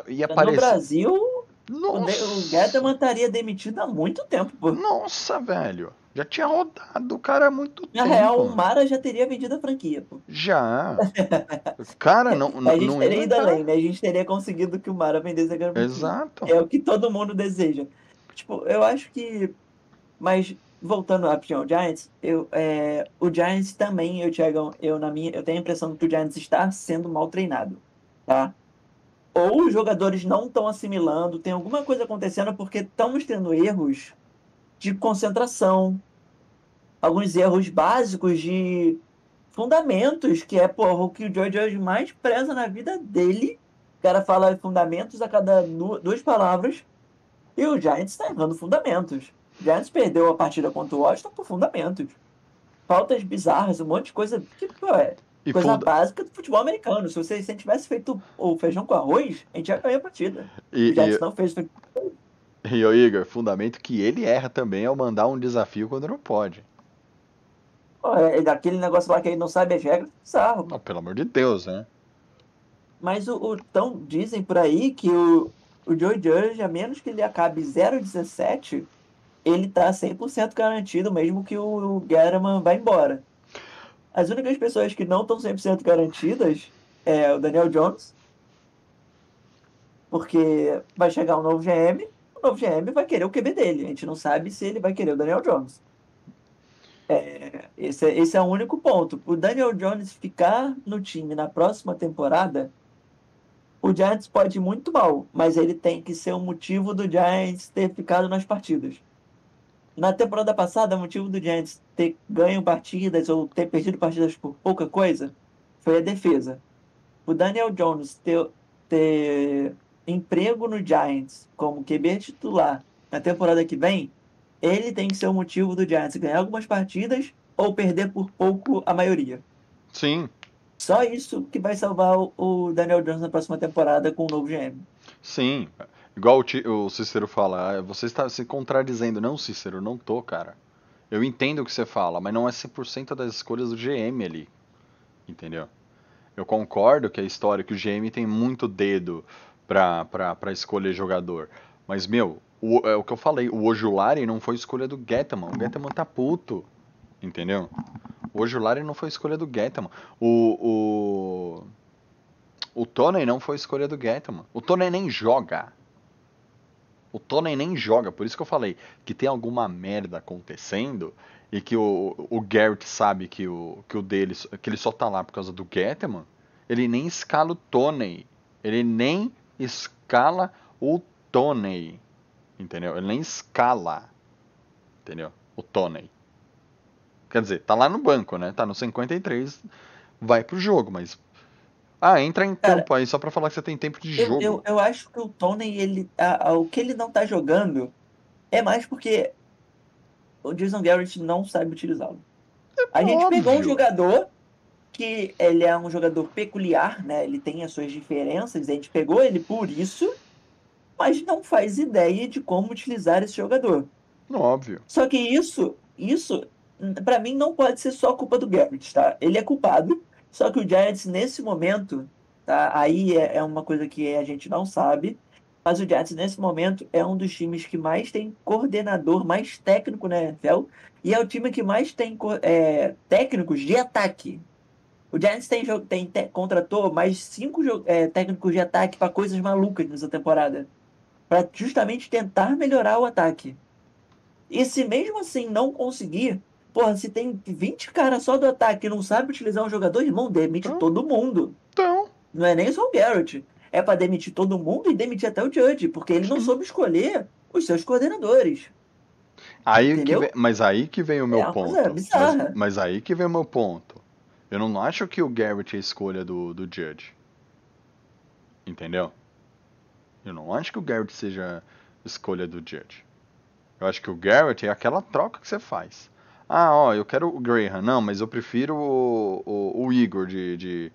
Ia aparecer... No Brasil, Nossa. o Guedelman estaria demitido há muito tempo. Pô. Nossa, velho. Já tinha rodado o cara há muito Na tempo. Na real, o Mara já teria vendido a franquia, pô. Já. Cara, não, não, a gente não teria ido além, né? A gente teria conseguido que o Mara vendesse a franquia. Exato. É o que todo mundo deseja. Tipo, eu acho que... Mas voltando rapidinho ao Giants, eu, é, o Giants também, eu, Thiago, eu, na minha, eu tenho a impressão que o Giants está sendo mal treinado, tá? Ou os jogadores não estão assimilando, tem alguma coisa acontecendo porque estamos tendo erros de concentração, alguns erros básicos de fundamentos, que é porra, o que o George hoje mais preza na vida dele. O cara fala fundamentos a cada duas palavras, e o Giants está errando fundamentos. Giants perdeu a partida contra o Washington por fundamentos. Faltas bizarras, um monte de coisa que, pô, é e coisa funda... básica do futebol americano. Se você se tivesse feito o feijão com arroz, a gente já ganhou a partida. E, o e... não fez. E o Igor, fundamento que ele erra também ao mandar um desafio quando não pode. Pô, é daquele negócio lá que ele não sabe as regras, bizarro. Não, pelo amor de Deus, né? Mas o, o tão, dizem por aí que o, o Joe Judge, a menos que ele acabe 0-17, ele tá 100% garantido, mesmo que o German vá embora. As únicas pessoas que não estão 100% garantidas é o Daniel Jones, porque vai chegar um novo GM, o novo GM vai querer o QB dele. A gente não sabe se ele vai querer o Daniel Jones. É, esse, é, esse é o único ponto. O Daniel Jones ficar no time na próxima temporada, o Giants pode ir muito mal, mas ele tem que ser o motivo do Giants ter ficado nas partidas. Na temporada passada, o motivo do Giants ter ganho partidas ou ter perdido partidas por pouca coisa foi a defesa. O Daniel Jones ter, ter emprego no Giants como QB titular na temporada que vem, ele tem que ser o motivo do Giants ganhar algumas partidas ou perder por pouco a maioria. Sim, Só isso que vai salvar o- o Daniel Jones na próxima temporada com o novo GM. Sim, igual o, o Cícero fala, "Ah, você está se contradizendo. Não, Cícero, não tô, cara. Eu entendo o que você fala, mas não é 100% das escolhas do GM ali. Entendeu? Eu concordo que a história que o GM tem muito dedo pra, pra, pra escolher jogador. Mas, meu, o, é o que eu falei, o Ojulari não foi escolha do Getman. O Getman tá puto. Entendeu? O Ojulari não foi escolha do Getman. O, o, o Tony não foi escolha do Getman. O Tony nem joga. O Tony nem joga. Por isso que eu falei que tem alguma merda acontecendo e que o, o Garrett sabe que o, que o dele que ele só tá lá por causa do Getman. Ele nem escala o Tony. Ele nem escala o Tony. Entendeu? Ele nem escala. Entendeu? O Tony. Quer dizer, tá lá no banco, né? Tá no 53, vai pro jogo, mas. Ah, entra em Cara, campo aí só pra falar que você tem tempo de Eu, jogo. eu, eu acho que o Tony, ele, a- a- o que ele não tá jogando é mais porque o Jason Garrett não sabe utilizá-lo. A gente pegou um jogador que ele é um jogador peculiar, né? Ele tem as suas diferenças, a gente pegou ele por isso, mas não faz ideia de como utilizar esse jogador. Óbvio. Só que isso, isso, para mim, não pode ser só culpa do Garrett, tá? Ele é culpado, só que o Giants, nesse momento, tá? Aí é, é uma coisa que a gente não sabe, mas o Giants, nesse momento, é um dos times que mais tem coordenador, mais técnico na NFL, e é o time que mais tem é, técnicos de ataque. O Giants tem, tem te- contratou mais cinco é, técnicos de ataque para coisas malucas nessa temporada, para justamente tentar melhorar o ataque. E se mesmo assim não conseguir, porra, se tem 20 caras só do ataque e não sabe utilizar um jogador, irmão, demite Então. todo mundo. Então, Não é nem só o Garrett. É pra demitir todo mundo e demitir até o Judge, porque ele não soube escolher os seus coordenadores. aí que vem, mas aí que vem o meu É uma ponto. Mas, mas aí que vem o meu ponto. Eu não acho que o Garrett é a escolha do, do Judge. Entendeu? Eu não acho que o Garrett seja a escolha do Judge. Eu acho que o Garrett é aquela troca que você faz. Ah, ó, eu quero o Graham. Não, mas eu prefiro o, o, o Igor de, de,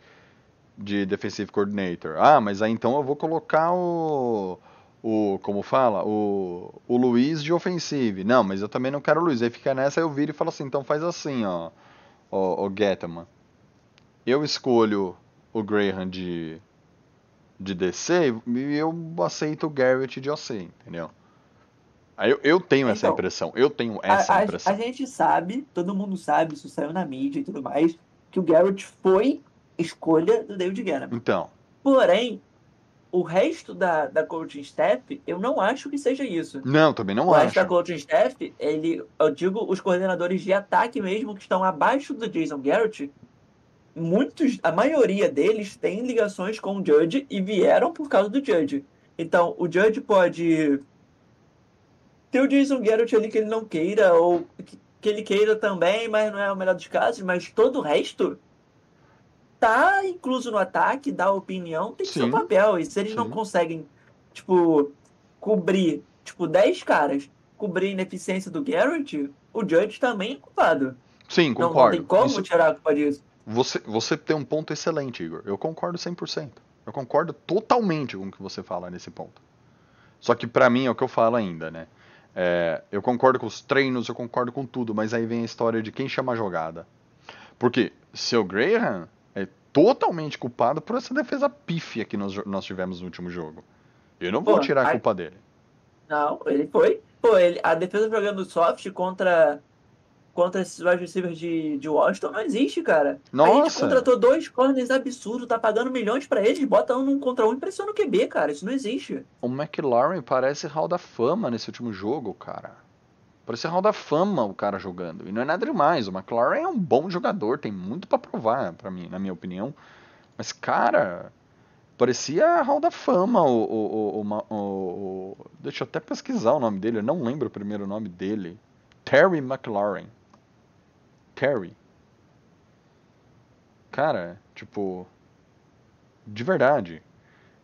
de Defensive Coordinator. Ah, mas aí então eu vou colocar o. O, como fala? O, o Luiz de Offensive. Não, mas eu também não quero o Luiz. Aí fica nessa, eu viro e falo assim: então faz assim, ó. O, o. Eu escolho o Graham de, de DC e eu aceito o Garrett de OC, entendeu? Eu, eu tenho essa Então, impressão. Eu tenho A, essa a- impressão. a gente sabe, todo mundo sabe, isso saiu na mídia e tudo mais, que o Garrett foi escolha do David Gannon. Então, Porém, o resto da, da coaching staff, eu não acho que seja isso. não, também não o resto da acho. coaching staff, ele, eu digo os coordenadores de ataque mesmo que estão abaixo do Jason Garrett, muitos, a maioria deles tem ligações com o Judge e vieram por causa do Judge. Então, o Judge pode ter o Jason Garrett ali que ele não queira, ou que, ele queira também, mas não é o melhor dos casos, mas todo o resto tá incluso no ataque, dá opinião, tem seu Sim, papel. E se eles não sim. conseguem, tipo, cobrir, tipo, 10 caras, cobrir a ineficiência do Garrett, o Judge também é culpado. Sim, Não, não concordo. tem como Isso- tirar a culpa disso. você, você tem um ponto excelente, Igor. Eu concordo 100%. Eu concordo totalmente com o que você fala nesse ponto. Só que pra mim é o que eu falo ainda, né? É, eu concordo com os treinos, eu concordo com tudo, mas aí vem a história de quem chama a jogada. Porque seu Graham é totalmente culpado por essa defesa pífia que nós, nós tivemos no último jogo. Eu não vou Pô, tirar a culpa dele. Não, ele foi. Pô, ele, a defesa jogando soft contra, contra esses wide receivers de, de Washington não existe, cara. A gente Nossa! contratou dois corners absurdos, tá pagando milhões pra eles, bota um contra um e pressiona o QB, cara. Isso não existe. O McLaurin parece Hall da Fama nesse último jogo, cara. Parece Hall da Fama o cara jogando. E não é nada demais. O McLaurin é um bom jogador, tem muito pra provar, para mim, na minha opinião. Mas, cara, parecia Hall da Fama o, o, o, o, Deixa eu até pesquisar o nome dele, eu não lembro o primeiro nome dele. Terry McLaurin. Terry. Cara, tipo. De verdade.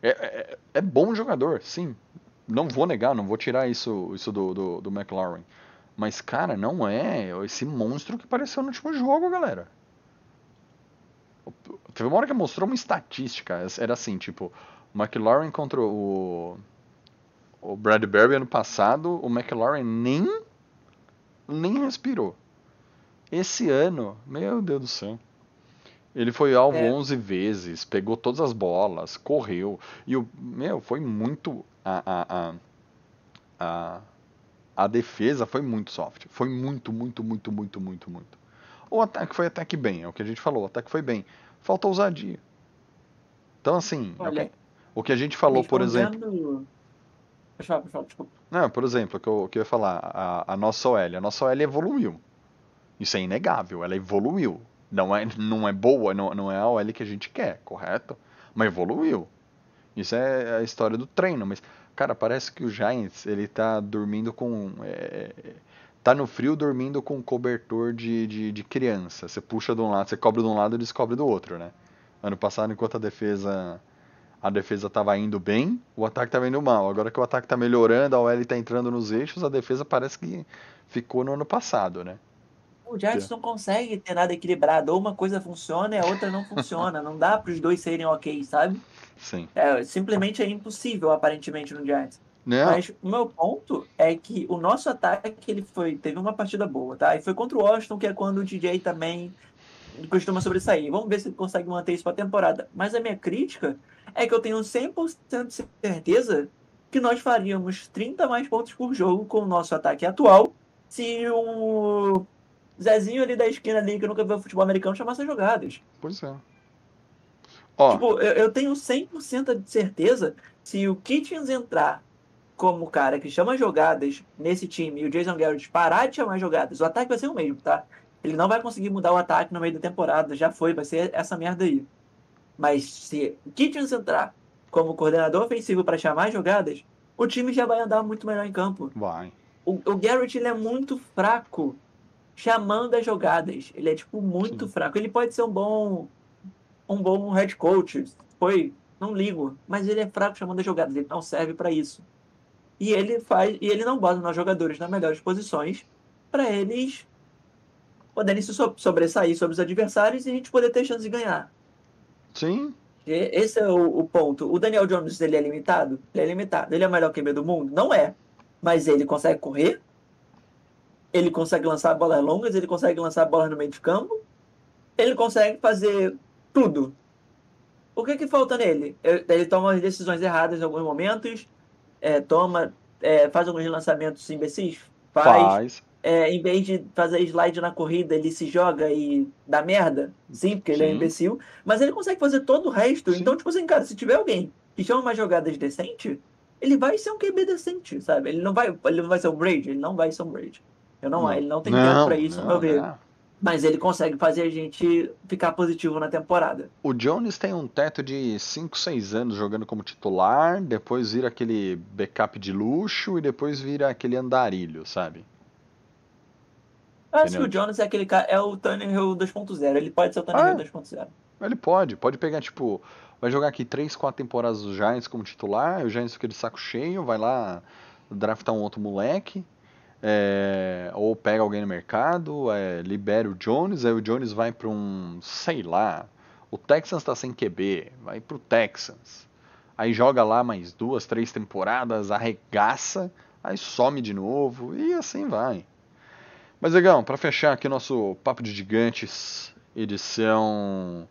É, é, é bom jogador, sim. Não vou negar, não vou tirar isso, isso do, do, do McLaurin. Mas, cara, não é esse monstro que apareceu no último jogo, galera. Teve uma hora que mostrou uma estatística. Era assim, tipo, o McLaurin contra o, o Bradbury ano passado, o McLaurin nem, nem respirou. Esse ano, meu Deus do céu. Ele foi alvo É. 11 vezes, pegou todas as bolas, correu. E o meu, foi muito. A, a, a, a, a defesa foi muito soft. Foi muito, muito, muito, muito, muito, muito. O ataque foi até que bem, é o que a gente falou. O ataque foi bem. Falta ousadia. Então, assim, é o Olha, que- o que a gente falou, por exemplo. pode falar, desculpa. Não, por exemplo, o que eu, que eu ia falar, a, a nossa OL. A nossa OL evoluiu. Isso é inegável, ela evoluiu. Não é, não é boa, não, não é a OL que a gente quer, correto? Mas evoluiu. Isso é a história do treino, mas, cara, parece que o Giants, ele tá dormindo com. é, tá no frio dormindo com cobertor de, de, de criança. Você puxa de um lado, você cobre de um lado e descobre do outro, né? Ano passado, enquanto a defesa a defesa estava indo bem, o ataque estava indo mal. Agora que o ataque está melhorando, a OL está entrando nos eixos, a defesa parece que ficou no ano passado, né? O Giants não consegue ter nada equilibrado. Ou uma coisa funciona e a outra não funciona. Não dá para os dois serem ok, sabe? Sim. É, simplesmente é impossível, aparentemente, no Giants. Não, Mas o meu ponto é que o nosso ataque ele foi, teve uma partida boa, tá? E foi contra o Washington, que é quando o DJ também costuma sobressair. Vamos ver se ele consegue manter isso para a temporada. Mas a minha crítica é que eu tenho 100% de certeza que nós faríamos 30 mais pontos por jogo com o nosso ataque atual se o Zezinho ali da esquina ali, que nunca viu futebol americano, chamasse as jogadas. pois é. Ó, Tipo, eu, eu tenho 100% de certeza se o Kitchens entrar como o cara que chama jogadas nesse time e o Jason Garrett parar de chamar jogadas, o ataque vai ser o mesmo, tá? Ele não vai conseguir mudar o ataque no meio da temporada, já foi, vai ser essa merda aí. Mas se o Kitchens entrar como coordenador ofensivo para chamar jogadas, o time já vai andar muito melhor em campo. vai. O, o Garrett ele é muito fraco chamando as jogadas. Ele é tipo muito Sim. fraco. Ele pode ser um bom um bom head coach, foi, não ligo, mas ele é fraco chamando as jogadas, ele não serve para isso. E ele faz e ele não bota nos jogadores nas melhores posições para eles poderem se so- sobressair sobre os adversários e a gente poder ter chance de ganhar. Sim, E Esse é o, o ponto. O Daniel Jones, ele é limitado? Ele é limitado. Ele é o melhor QB do mundo? Não é. Mas ele consegue correr, ele consegue lançar bolas longas, ele consegue lançar bolas no meio de campo, ele consegue fazer tudo. O que que falta nele? Ele toma as decisões erradas em alguns momentos, é, toma, é, faz alguns lançamentos imbecis, faz, faz. é, em vez de fazer slide na corrida, ele se joga e dá merda. Sim, porque ele é Sim. imbecil. Mas ele consegue fazer todo o resto. Sim. Então, tipo assim, cara, se tiver alguém que chama umas jogadas decentes, ele vai ser um QB decente, sabe? Ele não vai, ele não vai ser um Brady, ele não vai ser um Brady. Eu não, ele não tem tempo pra isso, ao meu ver. não. Mas ele consegue fazer a gente ficar positivo na temporada. O Jones tem um teto de 5, 6 anos jogando como titular, depois vira aquele backup de luxo e depois vira aquele andarilho, sabe? Eu acho que o Jonas é aquele cara, é o Tannehill 2.0. Ele pode ser o Tannehill Ah. 2.0. Ele pode, pode pegar, tipo, vai jogar aqui 3, 4 temporadas do Giants como titular, o Giants fica de saco cheio, vai lá draftar um outro moleque, é, ou pega alguém no mercado, é, libera o Jones, aí o Jones vai pra um, sei lá, o Texans tá sem QB, vai pro Texans, aí joga lá mais duas, três temporadas, arregaça, aí some de novo, e assim vai. Mas, Legão, pra fechar aqui o nosso Papo de Gigantes, edição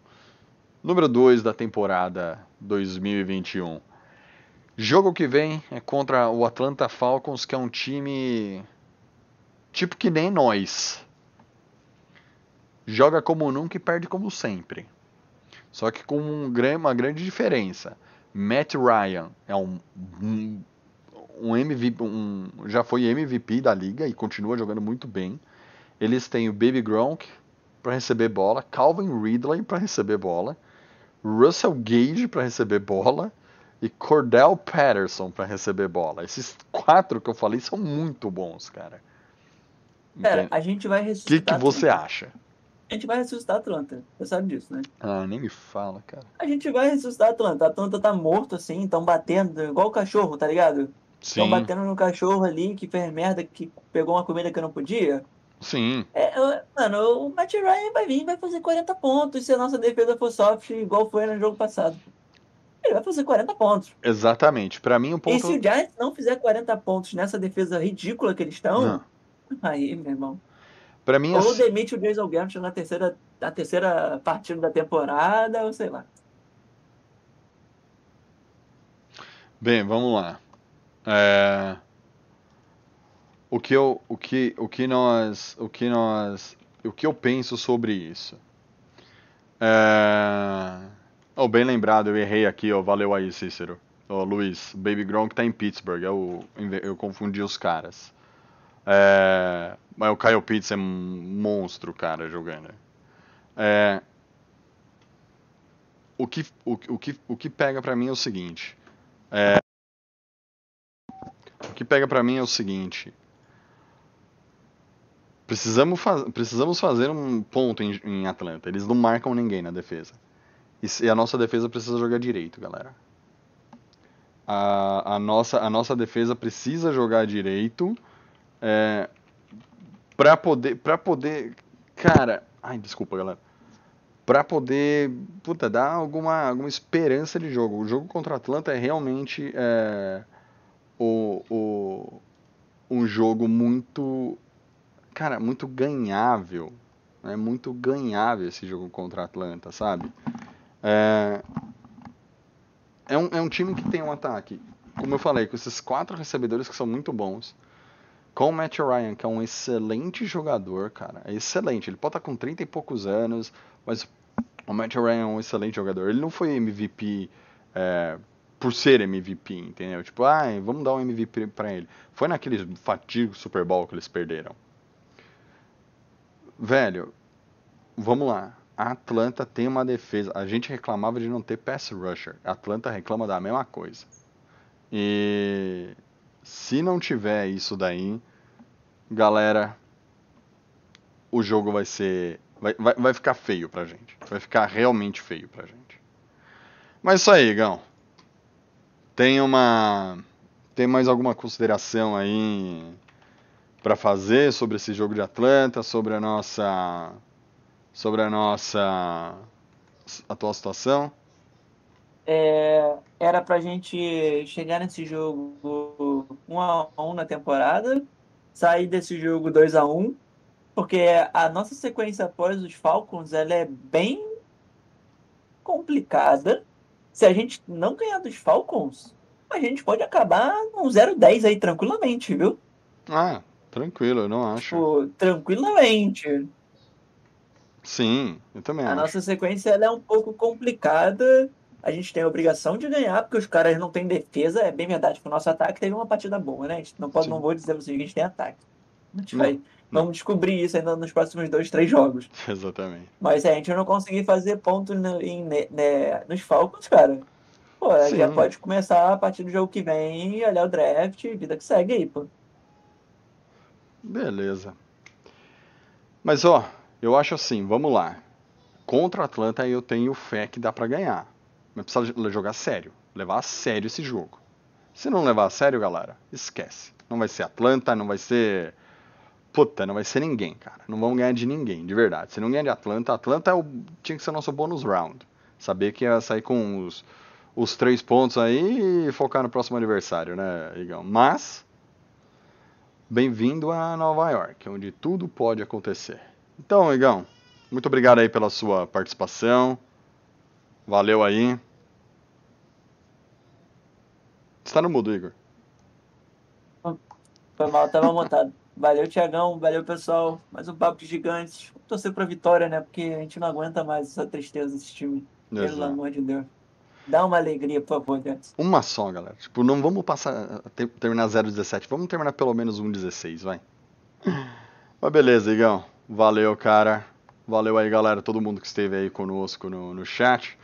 número 2 da temporada 2021. Jogo que vem é contra o Atlanta Falcons, que é um time tipo que nem nós. Joga como nunca e perde como sempre. Só que com um uma grande diferença. Matt Ryan é um, um, um MVP, um- já foi MVP da liga e continua jogando muito bem. Eles têm o Baby Gronk para receber bola, Calvin Ridley para receber bola, Russell Gage para receber bola e Cordell Patterson para receber bola. Esses quatro que eu falei são muito bons, cara. Pera, Entende? a gente vai O que, ressuscitar. que você Atlanta. acha? A gente vai ressuscitar a Atlanta. Você sabe disso, né? Ah, nem me fala, cara. A gente vai ressuscitar a Atlanta. A Atlanta tá morto assim, tão batendo, igual o cachorro, tá ligado? Estão Sim, batendo no cachorro ali que fez merda, que pegou uma comida que não podia. Sim. É, eu- mano, o Matt Ryan vai vir e vai fazer 40 pontos se a nossa defesa for soft, igual foi no jogo passado. Ele vai fazer 40 pontos. Exatamente. Pra mim, o E ponto. se o Giants não fizer 40 pontos nessa defesa ridícula que eles estão, Não. aí, meu irmão. Pra mim, Ou assim, demite o Jason Garrett na terceira, na terceira partida da temporada, ou sei lá. Bem, vamos lá. É, O que eu, o que, o que nós, o que nós, o que eu penso sobre isso? É... Oh, bem lembrado, eu errei aqui, ó, valeu aí, Cícero. Ô, Luiz, Baby Gronk tá em Pittsburgh, eu, eu confundi os caras. É... Mas o Kyle Pitts é um monstro, cara, jogando. É... O que, o, o que, o que pega pra mim é o seguinte. O que pega pra mim é o seguinte. Precisamos. Precisamos fazer um ponto em, em Atlanta. Eles não marcam ninguém na defesa. E, e a nossa defesa precisa jogar direito, galera. A, a, nossa, a nossa defesa precisa jogar direito é, pra poder. Pra poder. Cara. Ai, desculpa, galera. Pra poder. Puta, dar alguma, alguma esperança de jogo. O jogo contra a Atlanta é realmente. É, o, o, um jogo muito, cara, muito ganhável. É muito ganhável esse jogo contra a Atlanta, sabe? É, é, um, é um time que tem um ataque, como eu falei, com esses quatro recebedores que são muito bons. Com o Matt Ryan, que é um excelente jogador, cara. É excelente. Ele pode estar com 30 e poucos anos, mas o Matt Ryan é um excelente jogador. Ele não foi MVP é, por ser MVP, entendeu? Tipo, ah, vamos dar um MVP pra ele. Foi naquele fatídico Super Bowl que eles perderam. Velho, vamos lá. A Atlanta tem uma defesa. A gente reclamava de não ter pass rusher. A Atlanta reclama da mesma coisa. E se não tiver isso daí, galera, o jogo vai ser. Vai, vai, vai ficar feio pra gente. Vai ficar realmente feio pra gente. Mas isso aí, Gão. Tem uma. Tem mais alguma consideração aí pra fazer sobre esse jogo de Atlanta, sobre a nossa. Sobre a nossa atual situação? É, era pra gente chegar nesse jogo 1 a 1 na temporada, sair desse jogo 2 a 1 porque a nossa sequência após os Falcons ela é bem complicada. Se a gente não ganhar dos Falcons, a gente pode acabar num 0-10 aí tranquilamente, viu? Ah, tranquilo, eu não acho. Tipo, tranquilamente. Sim, eu também A acho. nossa sequência ela é um pouco complicada. A gente tem a obrigação de ganhar, porque os caras não têm defesa. É bem verdade que o nosso ataque teve uma partida boa, né? A gente não, pode, Sim. não vou dizer vocês que a gente tem ataque. A gente Não, vai, não. vamos descobrir isso ainda nos próximos dois, três jogos. Exatamente. Mas se a gente não conseguir fazer ponto no- em- ne- ne- nos Falcons, cara, pô, a gente já Sim. pode começar a partir do jogo que vem e olhar o draft, vida que segue aí, pô. Beleza. Mas ó, eu acho assim, vamos lá. Contra o Atlanta eu tenho fé que dá pra ganhar. Mas precisa jogar sério, levar a sério esse jogo. Se não levar a sério, galera, esquece. Não vai ser Atlanta, não vai ser Puta, não vai ser ninguém, cara. Não vamos ganhar de ninguém, de verdade. Se não ganhar de Atlanta, Atlanta é o- tinha que ser o nosso bônus round. Saber que ia sair com os, os três pontos aí e focar no próximo aniversário, né, Igão? Mas, bem-vindo a Nova York, onde tudo pode acontecer. Então, Igão, muito obrigado aí pela sua participação. Valeu aí. Está no mudo, Igor. Foi mal, tava montado. Valeu, Tiagão. Valeu, pessoal. Mais um papo de gigantes. Vamos torcer pra vitória, né? Porque a gente não aguenta mais essa tristeza desse time. Pelo Exato. amor de Deus. Dá uma alegria, por favor, Deus. Uma só, galera. Tipo, não vamos passar ter- terminar 0,17. Vamos terminar pelo menos 1,16, vai. Mas beleza, Igão. Valeu, cara. Valeu aí, galera. Todo mundo que esteve aí conosco no, no chat.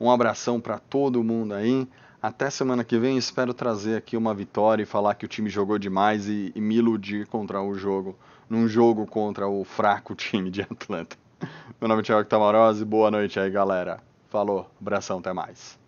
Um abração pra todo mundo aí. Até semana que vem. Espero trazer aqui uma vitória e falar que o time jogou demais e, e me iludir contra o jogo. Num jogo contra o fraco time de Atlanta. Meu nome é Thiago Tamarose. Boa noite aí, galera. Falou. Abração. Até mais.